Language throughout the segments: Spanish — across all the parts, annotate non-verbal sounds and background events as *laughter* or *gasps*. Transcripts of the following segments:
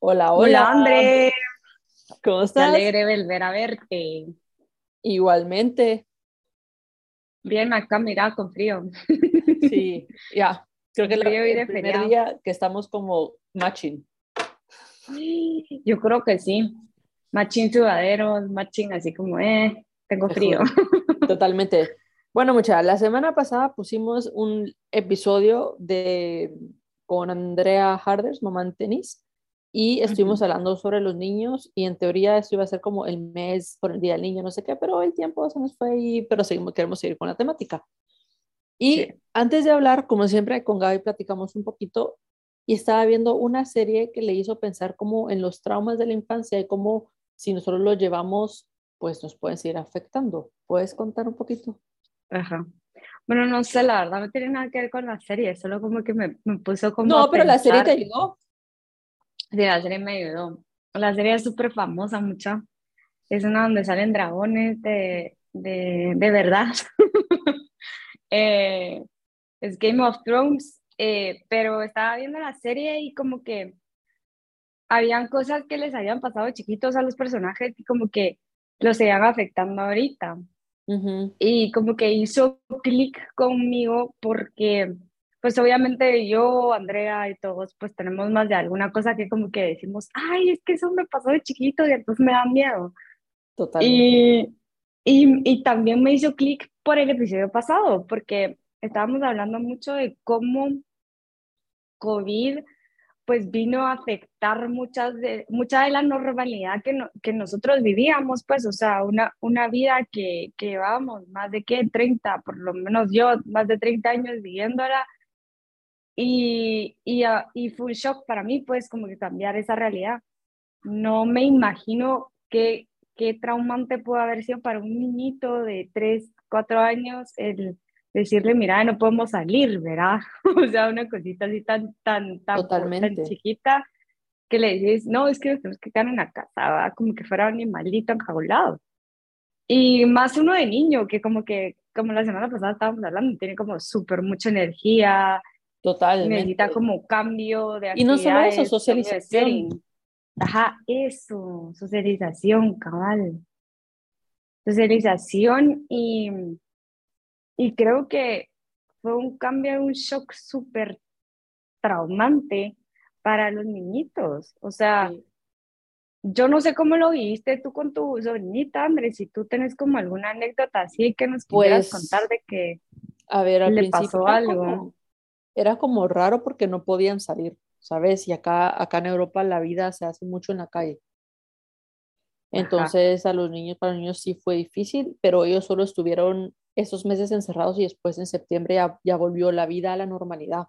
Hola, hola. Hola, André. ¿Cómo estás? alegre volver a verte. Igualmente. Bien, acá, mira, con frío. Sí, ya. Creo *laughs* que es la- Frío el primer feriado. día que estamos como matching. *gasps* Yo creo que sí. Machín sudaderos, machín así como, eh, tengo te frío. *laughs* Totalmente. Bueno, muchachas, la semana pasada pusimos un episodio de con Andrea Harders, mamá en tenis, y estuvimos hablando sobre los niños y en teoría esto iba a ser como el mes por el Día del Niño, no sé qué, pero el tiempo se nos fue y pero seguimos, queremos seguir con la temática. Y Sí. antes de hablar, como siempre, con Gaby platicamos un poquito y estaba viendo una serie que le hizo pensar como en los traumas de la infancia y cómo si nosotros los llevamos, pues nos pueden seguir afectando. ¿Puedes contar un poquito? Ajá. Bueno, no sé, la verdad no tiene nada que ver con la serie, solo como que me, me puso como No, pero la serie te ayudó. Sí, la serie me ayudó. La serie es súper famosa, mucha. Es una donde salen dragones de, de, de verdad. *laughs* Eh, es Game of Thrones, eh, pero estaba viendo la serie y como que habían cosas que les habían pasado chiquitos a los personajes y como que los seguían afectando ahorita. Y como que hizo clic conmigo porque, pues obviamente yo, Andrea y todos, pues tenemos más de alguna cosa que como que decimos, ay, es que eso me pasó de chiquito y entonces me da miedo. Totalmente. Y, y, y también me hizo clic por el episodio pasado, porque estábamos hablando mucho de cómo COVID pues vino a afectar muchas de, mucha de la normalidad que, no- que nosotros vivíamos, pues, o sea, una, una vida que, que llevábamos más de qué, 30, por lo menos yo, más de 30 años viviéndola, y, y, y fue un shock para mí, pues, como que cambiar esa realidad. No me imagino qué, qué traumante pudo haber sido para un niñito de 3 4 años el decirle, mira, no podemos salir, ¿verdad? *laughs* O sea, una cosita así tan, tan, tan, po- tan Totalmente. chiquita que le dices, no, es que nos tenemos que quedar en la casa, ¿verdad? Como que fuera un animalito enjaulado. Y más uno de niño, que como que, como la semana pasada estábamos hablando, tiene como súper mucha energía, necesita Totalmente. como cambio de Y no solo eso, actividades, socialización. Ajá, eso, socialización, cabal. Socialización y, y creo que fue un cambio, un shock súper traumante para los niñitos. O sea, Sí. yo no sé cómo lo viviste tú con tu sobrinita, Andrés, si tú tenés como alguna anécdota así que nos quisieras contar Pues, de que a ver, al le pasó algo. como, era como raro porque no podían salir, ¿sabes? Y acá, acá en Europa la vida se hace mucho en la calle. Ajá. Entonces a los niños, para los niños sí fue difícil, pero ellos solo estuvieron esos meses encerrados y después en septiembre ya, ya volvió la vida a la normalidad.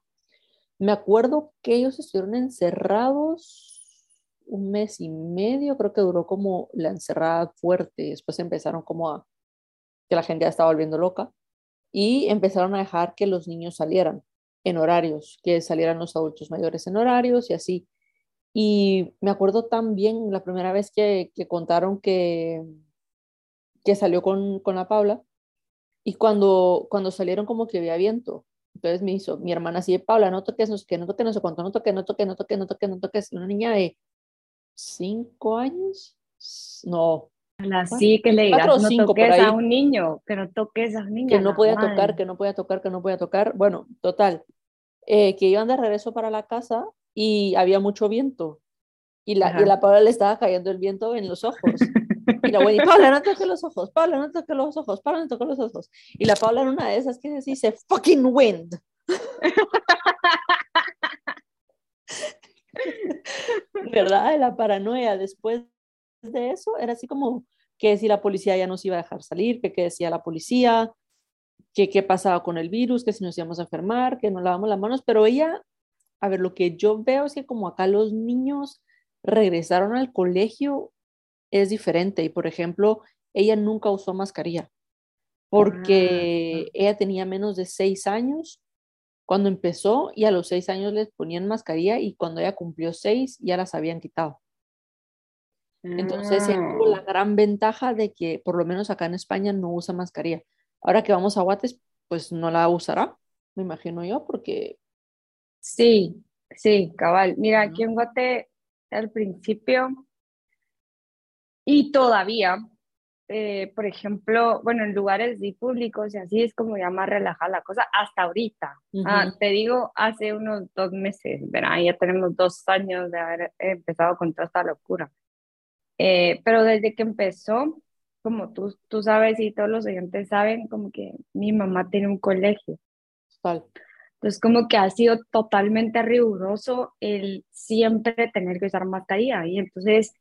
Me acuerdo que ellos estuvieron encerrados un mes y medio, creo que duró como la encerrada fuerte, después empezaron como a, que la gente ya estaba volviendo loca y empezaron a dejar que los niños salieran en horarios, que salieran los adultos mayores en horarios y así. Y me acuerdo también la primera vez que, que contaron que, que salió con, con la Paula y cuando, cuando salieron como que había viento. Entonces me hizo mi hermana así de Paula, no toques, no qué, no toques, no cuánto, no toques, no toques, no toques, no toques, no toques. Una niña de cinco años, no, Así que le digas, no toques a un niño, que no toques a un niño, que no podía madre. tocar, que no podía tocar, que no podía tocar. Bueno, total, eh, que iban de regreso para la casa y había mucho viento y la, y la Paula le estaba cayendo el viento en los ojos. Y la güey, Paula, no toques los ojos, Paula, no toques los ojos, Paula, no toques los ojos. Y la Paula en una de esas que dice, fucking wind. *laughs* *laughs* ¿Verdad? La paranoia. Después de eso, era así como que si la policía ya nos iba a dejar salir, que qué decía la policía, que qué pasaba con el virus, que si nos íbamos a enfermar, que no lavamos las manos, pero ella, a ver, lo que yo veo es que como acá los niños regresaron al colegio, es diferente. Y por ejemplo, ella nunca usó mascarilla Ah, porque ella tenía menos de seis años cuando empezó y a los seis años les ponían mascarilla y cuando ella cumplió seis ya las habían quitado. Entonces tuvo la ah. gran ventaja de que por lo menos acá en España no usa mascarilla. Ahora que vamos a Guates, pues no la usará, me imagino yo, porque Sí, sí, cabal. Mira, aquí en Guate al principio y todavía, eh, por ejemplo, bueno, en lugares públicos y así es como ya más relajada la cosa hasta ahorita. Ah, te digo, hace unos dos meses, ¿verdad? Ya tenemos dos años de haber empezado con toda esta locura. Eh, pero desde que empezó, como tú, tú sabes y todos los oyentes saben, como que mi mamá tiene un colegio. Entonces, como que ha sido totalmente riguroso el siempre tener que usar mascarilla. Y entonces,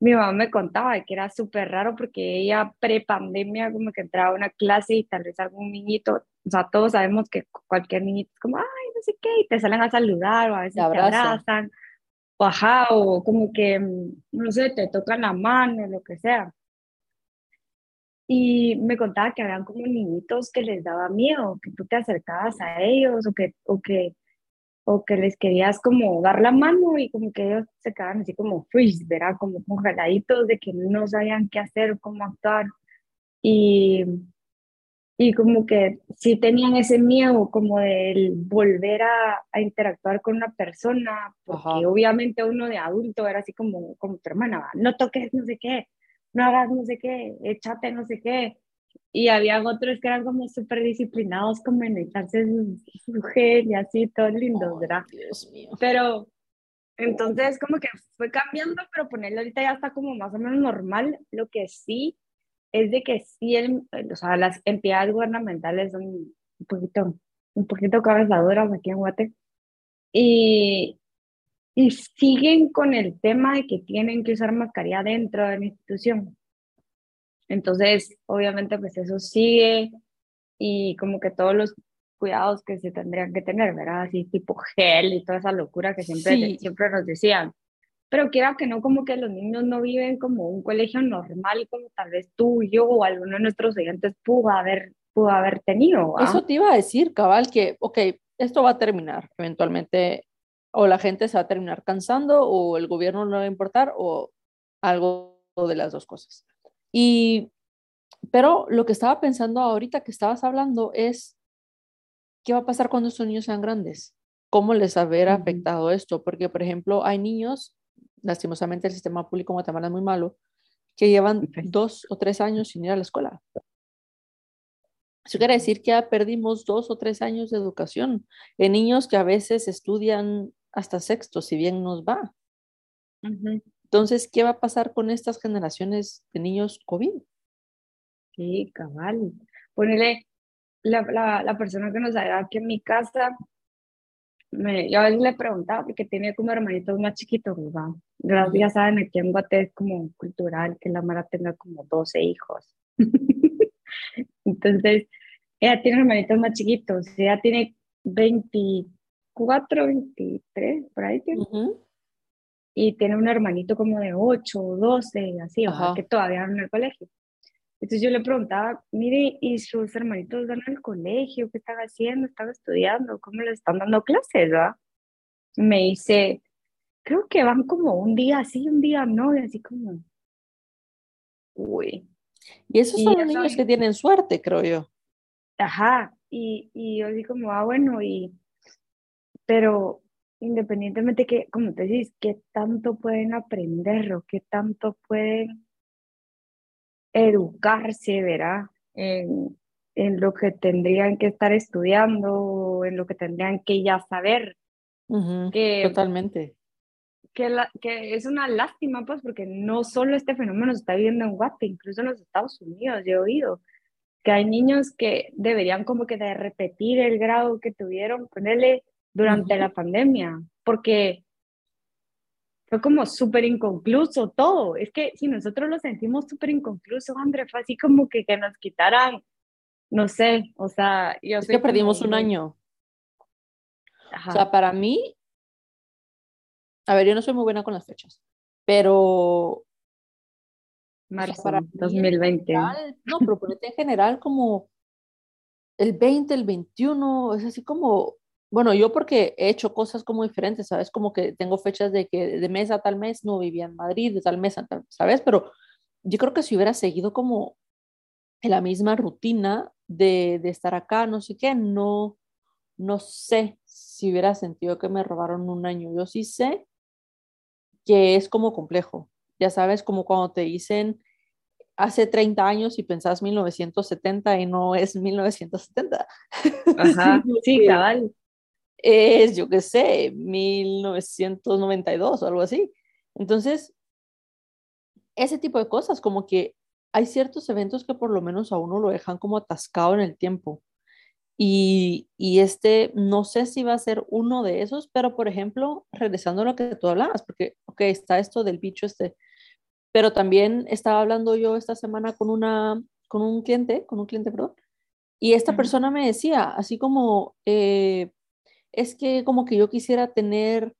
mi mamá me contaba que era súper raro porque ella pre-pandemia como que entraba a una clase y tal vez algún niñito, o sea, todos sabemos que cualquier niñito es como, ay, no sé qué, y te salen a saludar o a veces te, abrazan, o ajá, o como que, mm, no sé, te tocan la mano, lo que sea. Y me contaba que habían como niñitos que les daba miedo, que tú te acercabas a ellos o que, o que o que les querías como dar la mano y como que ellos se quedaban así como freeze, ¿verdad? Como congeladitos de que no sabían qué hacer, cómo actuar. Y, y como que sí tenían ese miedo como de volver a, a, interactuar con una persona, porque obviamente uno de adulto era así como, como tu hermana, no toques no sé qué, no hagas no sé qué, échate no sé qué y había otros que eran como súper disciplinados, como en echarse su, gel y así, todo lindo, ¿verdad? Dios mío. Pero entonces como que fue cambiando, pero ponerlo ahorita ya está como más o menos normal. Lo que sí es de que sí, el, o sea, las entidades gubernamentales son un poquito, un poquito cabezadoras aquí en Guate. Y, y siguen con el tema de que tienen que usar mascarilla dentro de la institución. Entonces, obviamente, pues eso sigue y como que todos los cuidados que se tendrían que tener, ¿verdad? Así tipo gel y toda esa locura que siempre, siempre nos decían. Pero quiera que no, como que los niños no viven como un colegio normal, como tal vez tú, yo o alguno de nuestros oyentes pudo haber, pudo haber tenido. Eso te iba a decir, cabal, que, ok, esto va a terminar eventualmente, o la gente se va a terminar cansando, o el gobierno no va a importar, o algo de las dos cosas. Y, pero lo que estaba pensando ahorita que estabas hablando es, ¿qué va a pasar cuando estos niños sean grandes? ¿Cómo les habrá afectado esto? Porque, por ejemplo, hay niños, lastimosamente el sistema público en Guatemala es muy malo, que llevan dos o tres años sin ir a la escuela. Eso quiere decir que ya perdimos dos o tres años de educación en niños que a veces estudian hasta sexto, si bien nos va. Entonces, ¿qué va a pasar con estas generaciones de niños COVID? Sí, cabal. Ponele, la, la, la persona que nos ha aquí en mi casa, me, yo a veces le preguntaba, porque tiene como hermanitos más chiquitos, ¿verdad? Gracias, ya saben, aquí en Guate es como cultural que la Mara tenga como 12 hijos. *laughs* Entonces, ella tiene hermanitos más chiquitos, ella tiene 24, 23, por ahí tiene y tiene un hermanito como de 8 o 12, así, que todavía van en el colegio. Entonces yo le preguntaba, mire, ¿y sus hermanitos van al colegio? ¿Qué están haciendo? ¿Están estudiando? ¿Cómo les están dando clases? ¿va? Me dice, creo que van como un día así, un día no, y así como, uy. Y esos son los niños que tienen suerte, creo yo. Ajá, y, y yo así como, ah, bueno, y, pero independientemente que, como te dices, qué tanto pueden aprender o qué tanto pueden educarse, ¿verdad? En, en lo que tendrían que estar estudiando, en lo que tendrían que ya saber. que, totalmente. Que, la, que es una lástima, pues, porque no solo este fenómeno se está viviendo en Guate, incluso en los Estados Unidos, yo he oído que hay niños que deberían como que de repetir el grado que tuvieron, ponerle durante la pandemia, porque fue como súper inconcluso todo. Es que si nosotros lo sentimos súper inconcluso, André, fue así como que, que nos quitaran, no sé, o sea, yo es que perdimos un año. O sea, para mí, a ver, yo no soy muy buena con las fechas, pero... Marzo, para 2020. no, pero ponete en general como el 20, el 21, es así como bueno, yo porque he hecho cosas como diferentes, ¿sabes? Como que tengo fechas de que de mes a tal mes no vivía en Madrid, de tal mes a tal, ¿sabes? Pero yo creo que si hubiera seguido como en la misma rutina de, de estar acá, no sé qué, no, no sé si hubiera sentido que me robaron un año. Yo sí sé que es como complejo. Ya sabes, como cuando te dicen hace 30 años y pensás 1970 y no es 1970. *laughs* Ajá, sí, cabal. Es, yo qué sé, 1992 o algo así. Entonces, ese tipo de cosas, como que hay ciertos eventos que por lo menos a uno lo dejan como atascado en el tiempo. Y, y, este, no sé si va a ser uno de esos, pero por ejemplo, regresando a lo que tú hablabas, porque, ok, está esto del bicho este, pero también estaba hablando yo esta semana con, una, con un cliente, con un cliente, perdón, y esta persona me decía, así como, eh, es que como que yo quisiera tener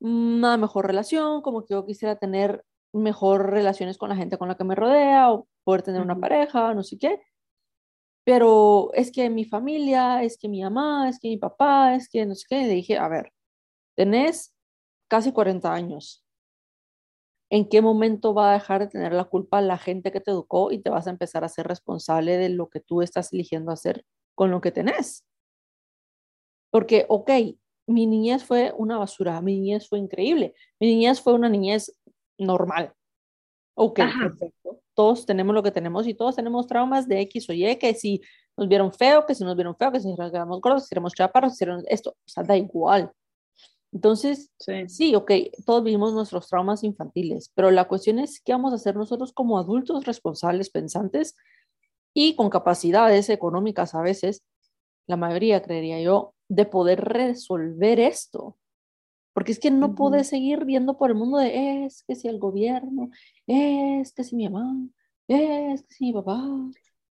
una mejor relación, como que yo quisiera tener mejor relaciones con la gente con la que me rodea o poder tener una pareja, no sé qué. Pero es que mi familia, es que mi mamá, es que mi papá, es que no sé qué. le dije, a ver, tenés casi 40 años. ¿En qué momento va a dejar de tener la culpa la gente que te educó y te vas a empezar a ser responsable de lo que tú estás eligiendo hacer con lo que tenés? Porque, ok, mi niñez fue una basura, mi niñez fue increíble, mi niñez fue una niñez normal. Ok, perfecto. Todos tenemos lo que tenemos y todos tenemos traumas de X o Y, que si nos vieron feo, que si nos vieron feo, que si nos quedamos gordos, si éramos chaparros, si éramos esto, o sea, da igual. Entonces, sí. sí, ok, todos vivimos nuestros traumas infantiles, pero la cuestión es qué vamos a hacer nosotros como adultos responsables, pensantes y con capacidades económicas a veces, la mayoría creería yo, de poder resolver esto. Porque es que no pude seguir viendo por el mundo de es que si el gobierno, es que si mi mamá, es que si mi papá.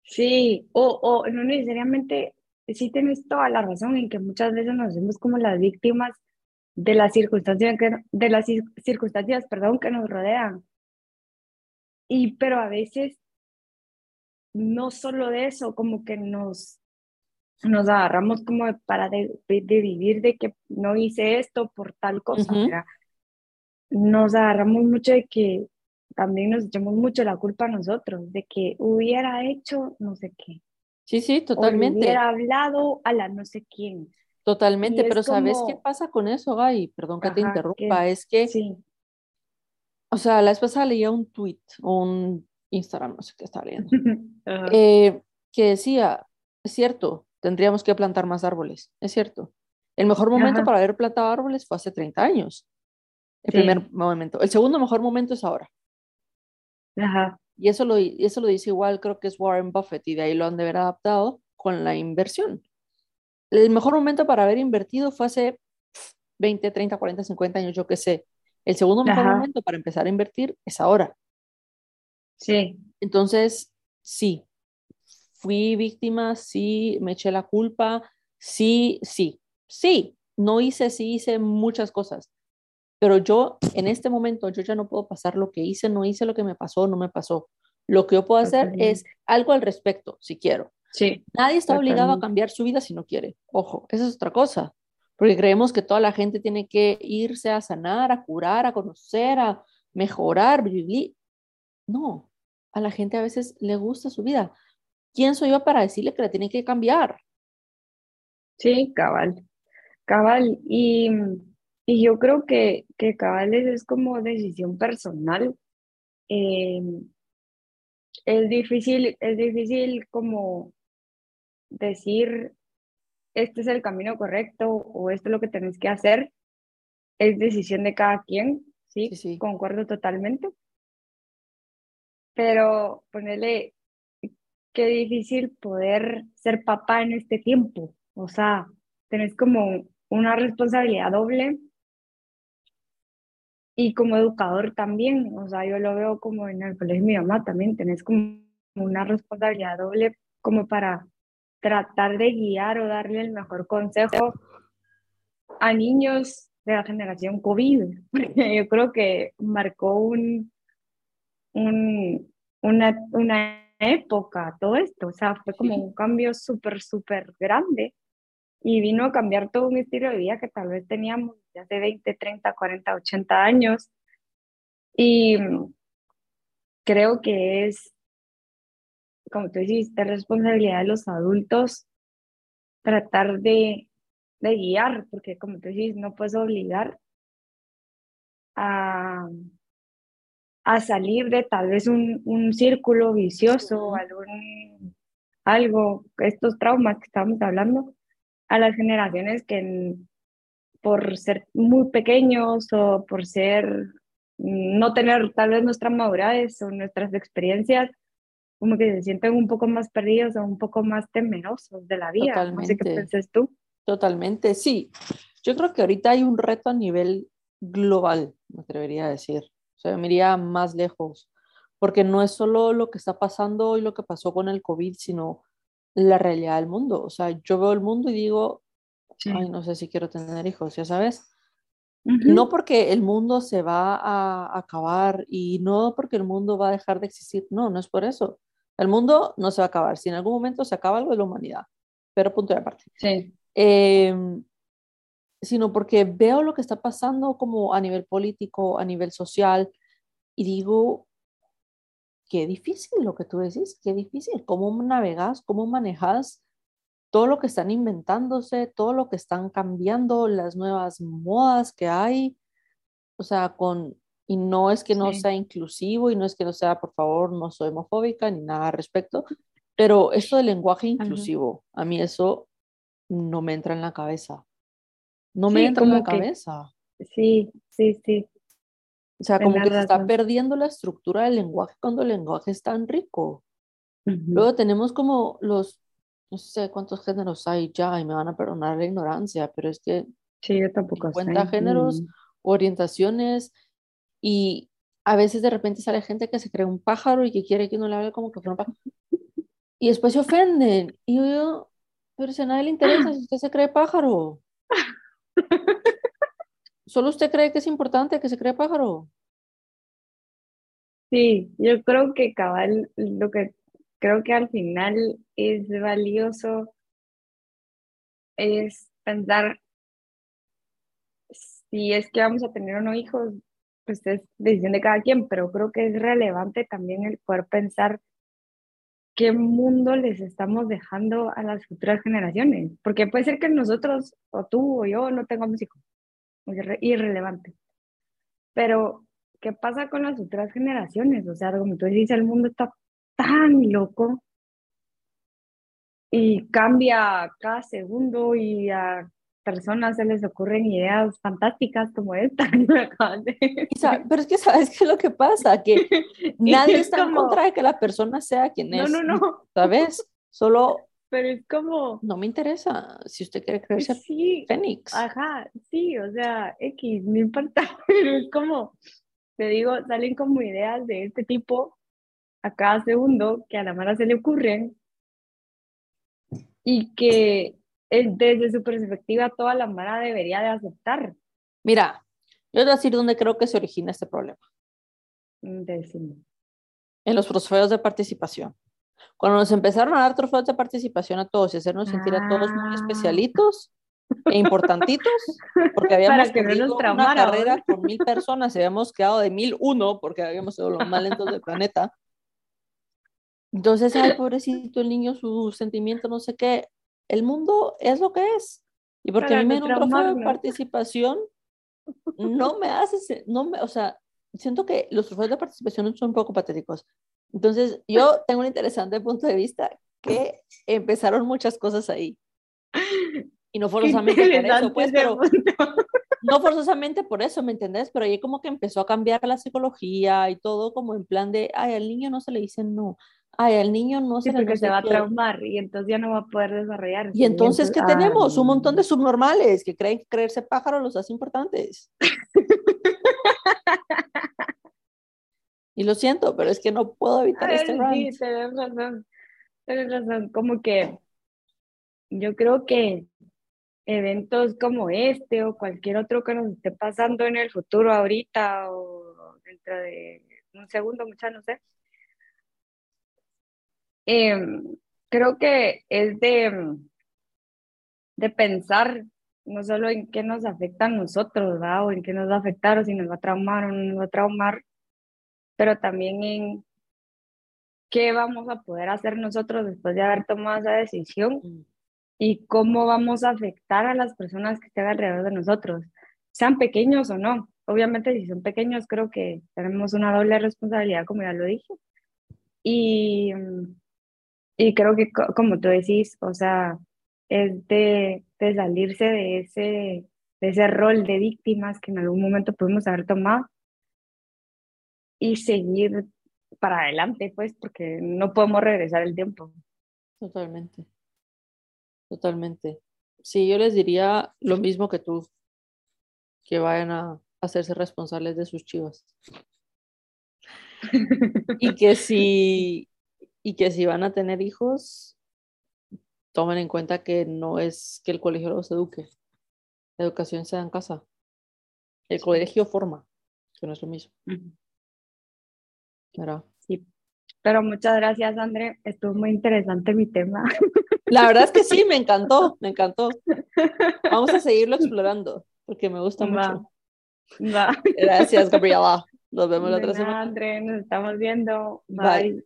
Sí, o, o no necesariamente, sí tienes toda la razón en que muchas veces nos vemos como las víctimas de las circunstancias que, de las circunstancias, perdón, que nos rodean. Y pero a veces no solo de eso, como que nos nos agarramos como para de, vivir de que no hice esto por tal cosa, Nos agarramos mucho de que también nos echamos mucho la culpa a nosotros, de que hubiera hecho no sé qué. Sí, sí, totalmente. hubiera hablado a la no sé quién. Totalmente, pero ¿sabes qué pasa con eso, Gay? Perdón que te interrumpa, es que, sí. o sea, la esposa leía un tweet, un Instagram, no sé qué estaba leyendo, *laughs* eh, que decía, es cierto, tendríamos que plantar más árboles, es cierto. El mejor momento para haber plantado árboles fue hace 30 años. El primer momento. El segundo mejor momento es ahora. Ajá. Y eso lo, eso lo dice igual, creo que es Warren Buffett, y de ahí lo han de haber adaptado con la inversión. El mejor momento para haber invertido fue hace 20, 30, 40, 50 años, yo qué sé. El segundo mejor momento para empezar a invertir es ahora. Sí. Entonces, sí, fui víctima, sí, me eché la culpa, sí, sí, sí, no hice, sí hice muchas cosas, pero yo en este momento, yo ya no puedo pasar lo que hice, no hice lo que me pasó, no me pasó. Lo que yo puedo hacer es algo al respecto, si quiero. Sí. Nadie está obligado a cambiar su vida si no quiere. Ojo, esa es otra cosa. Porque creemos que toda la gente tiene que irse a sanar, a curar, a conocer, a mejorar. No, a la gente a veces le gusta su vida. ¿Quién soy yo para decirle que la tiene que cambiar? Sí, cabal, cabal. Y, y yo creo que, que cabal es, como decisión personal. Em, es difícil, es difícil como decir, este es el camino correcto o esto es lo que tenés que hacer. Es decisión de cada quien, sí, sí, sí. concuerdo totalmente. Pero ponerle, qué difícil poder ser papá en este tiempo. O sea, tenés como una responsabilidad doble y como educador también. O sea, yo lo veo como en el colegio de mi mamá también, tenés como una responsabilidad doble como para tratar de guiar o darle el mejor consejo a niños de la generación COVID. *laughs* Yo creo que marcó un, un, una, una época, todo esto, o sea, fue como un cambio súper, súper grande y vino a cambiar todo un estilo de vida que tal vez teníamos ya hace 20, 30, 40, 80 años. Y creo que es, como tú dijiste, responsabilidad de los adultos tratar de, de guiar, porque como tú dices, no puedes obligar, a, a salir de tal vez un, un círculo vicioso, algún, algo, estos traumas que estamos hablando, a las generaciones que por ser muy pequeños o por ser, no tener tal vez nuestras madurez o nuestras experiencias, como que se sienten un poco más perdidos o un poco más temerosos de la vida. Totalmente. No sé qué piensas tú. Totalmente, sí. Yo creo que ahorita hay un reto a nivel global, me atrevería a decir. O sea, me iría más lejos, porque no es solo lo que está pasando y lo que pasó con el COVID, sino la realidad del mundo. O sea, yo veo el mundo y digo, ay, no sé si quiero tener hijos, ya sabes. No porque el mundo se va a acabar y no porque el mundo va a dejar de existir, no, no es por eso. El mundo no se va a acabar. Si en algún momento se acaba algo de la humanidad, pero punto de aparte. Sí. Em, sino porque veo lo que está pasando como a nivel político, a nivel social, y digo, qué difícil lo que tú decís, qué difícil, cómo navegas, cómo manejas todo lo que están inventándose, todo lo que están cambiando, las nuevas modas que hay, o sea, con, y no es que no sea inclusivo y no es que no sea, por favor, no soy homofóbica ni nada al respecto, pero esto del lenguaje inclusivo, a mí eso no me entra en la cabeza. No me entra en la cabeza. Sí, sí, sí. O sea, como que se está perdiendo la estructura del lenguaje cuando el lenguaje es tan rico. Luego tenemos como los, no sé cuántos géneros hay ya y me van a perdonar la ignorancia, pero es que sí, yo tampoco cuenta géneros, orientaciones y a veces de repente sale gente que se cree un pájaro y que quiere que uno le hable como que fuera un pájaro. *laughs* Y después se ofenden. Y yo, pero si a nadie le interesa, si usted se cree pájaro. ¿Solo usted cree que es importante que se cree pájaro? Sí, yo creo que cabal, lo que creo que al final es valioso es pensar si es que vamos a tener o no hijos, pues es decisión de cada quien, pero creo que es relevante también el poder pensar qué mundo les estamos dejando a las futuras generaciones. Porque puede ser que nosotros, o tú o yo, no tengamos hijos. Es irrelevante. Pero, ¿qué pasa con las futuras generaciones? O sea, como tú dices, el mundo está tan loco y cambia cada segundo y a personas se les ocurren ideas fantásticas como esta *laughs* Pero es que sabes qué es lo que pasa, que *laughs* nadie está en contra de que la persona sea quien es. No, no, no. *laughs* ¿Sabes? Solo... Pero es como... No me interesa si usted quiere creerse sí, Fénix. Ajá, sí, o sea, X, no importa, pero es como, te digo, salen como ideas de este tipo a cada segundo que a la mala se le ocurren y que desde su perspectiva toda la Mara debería de aceptar. Mira, yo voy a decir dónde creo que se origina este problema. Mm, Decime. En los trofeos de participación. Cuando nos empezaron a dar trofeos de participación a todos y hacernos sentir a todos muy ah. especialitos e importantitos, porque *laughs* habíamos tenido una carrera con mil personas y habíamos quedado de mil uno porque habíamos sido los más lentos del planeta. Entonces, ay, pobrecito el niño, su sentimiento, no sé qué, el mundo es lo que es. Y porque a mí me un trofeo de participación no me hace, no me, o sea, siento que los trofeos de participación son un poco patéticos. Entonces, yo *laughs* tengo un interesante punto de vista que empezaron muchas cosas ahí. Y no forzosamente por eso, pues, pero no forzosamente por eso, ¿me entendés? Pero ahí como que empezó a cambiar la psicología y todo como en plan de, ay, al niño no se le dice no, ay, el niño no se porque se va a traumar y entonces ya no va a poder desarrollar. Y entonces, ¿qué tenemos? Un montón de subnormales que creen que creerse pájaro los hace importantes. *laughs* y lo siento, pero es que no puedo evitar este rant. Sí, tienes razón. Tienes razón. Como que yo creo que eventos como este o cualquier otro que nos esté pasando en el futuro ahorita o dentro de un segundo, muchas no sé, Em, creo que es de, de pensar no solo en qué nos afecta a nosotros, ¿verdad? O en qué nos va a afectar, o si nos va a traumar o no nos va a traumar, pero también en qué vamos a poder hacer nosotros después de haber tomado esa decisión mm. Y cómo vamos a afectar a las personas que estén alrededor de nosotros, sean pequeños o no. obviamente si son pequeños, creo que tenemos una doble responsabilidad, como ya lo dije. Y, y creo que, como tú decís, o sea, es de, de salirse de ese, de ese rol de víctimas que en algún momento pudimos haber tomado y seguir para adelante, pues, porque no podemos regresar el tiempo. Totalmente. Totalmente. Sí, yo les diría lo mismo que tú, que vayan a hacerse responsables de sus chivas. y que si y que si van a tener hijos, tomen en cuenta que no es que el colegio los eduque. La educación se da en casa. El colegio forma, que no es lo mismo. Sí. Pero muchas gracias, André. Estuvo muy interesante mi tema. La verdad es que sí, me encantó, *laughs* me encantó. Vamos a seguirlo explorando, porque me gusta mucho. Gracias, Gabriela. Nos vemos la otra semana. André, nos estamos viendo. Bye.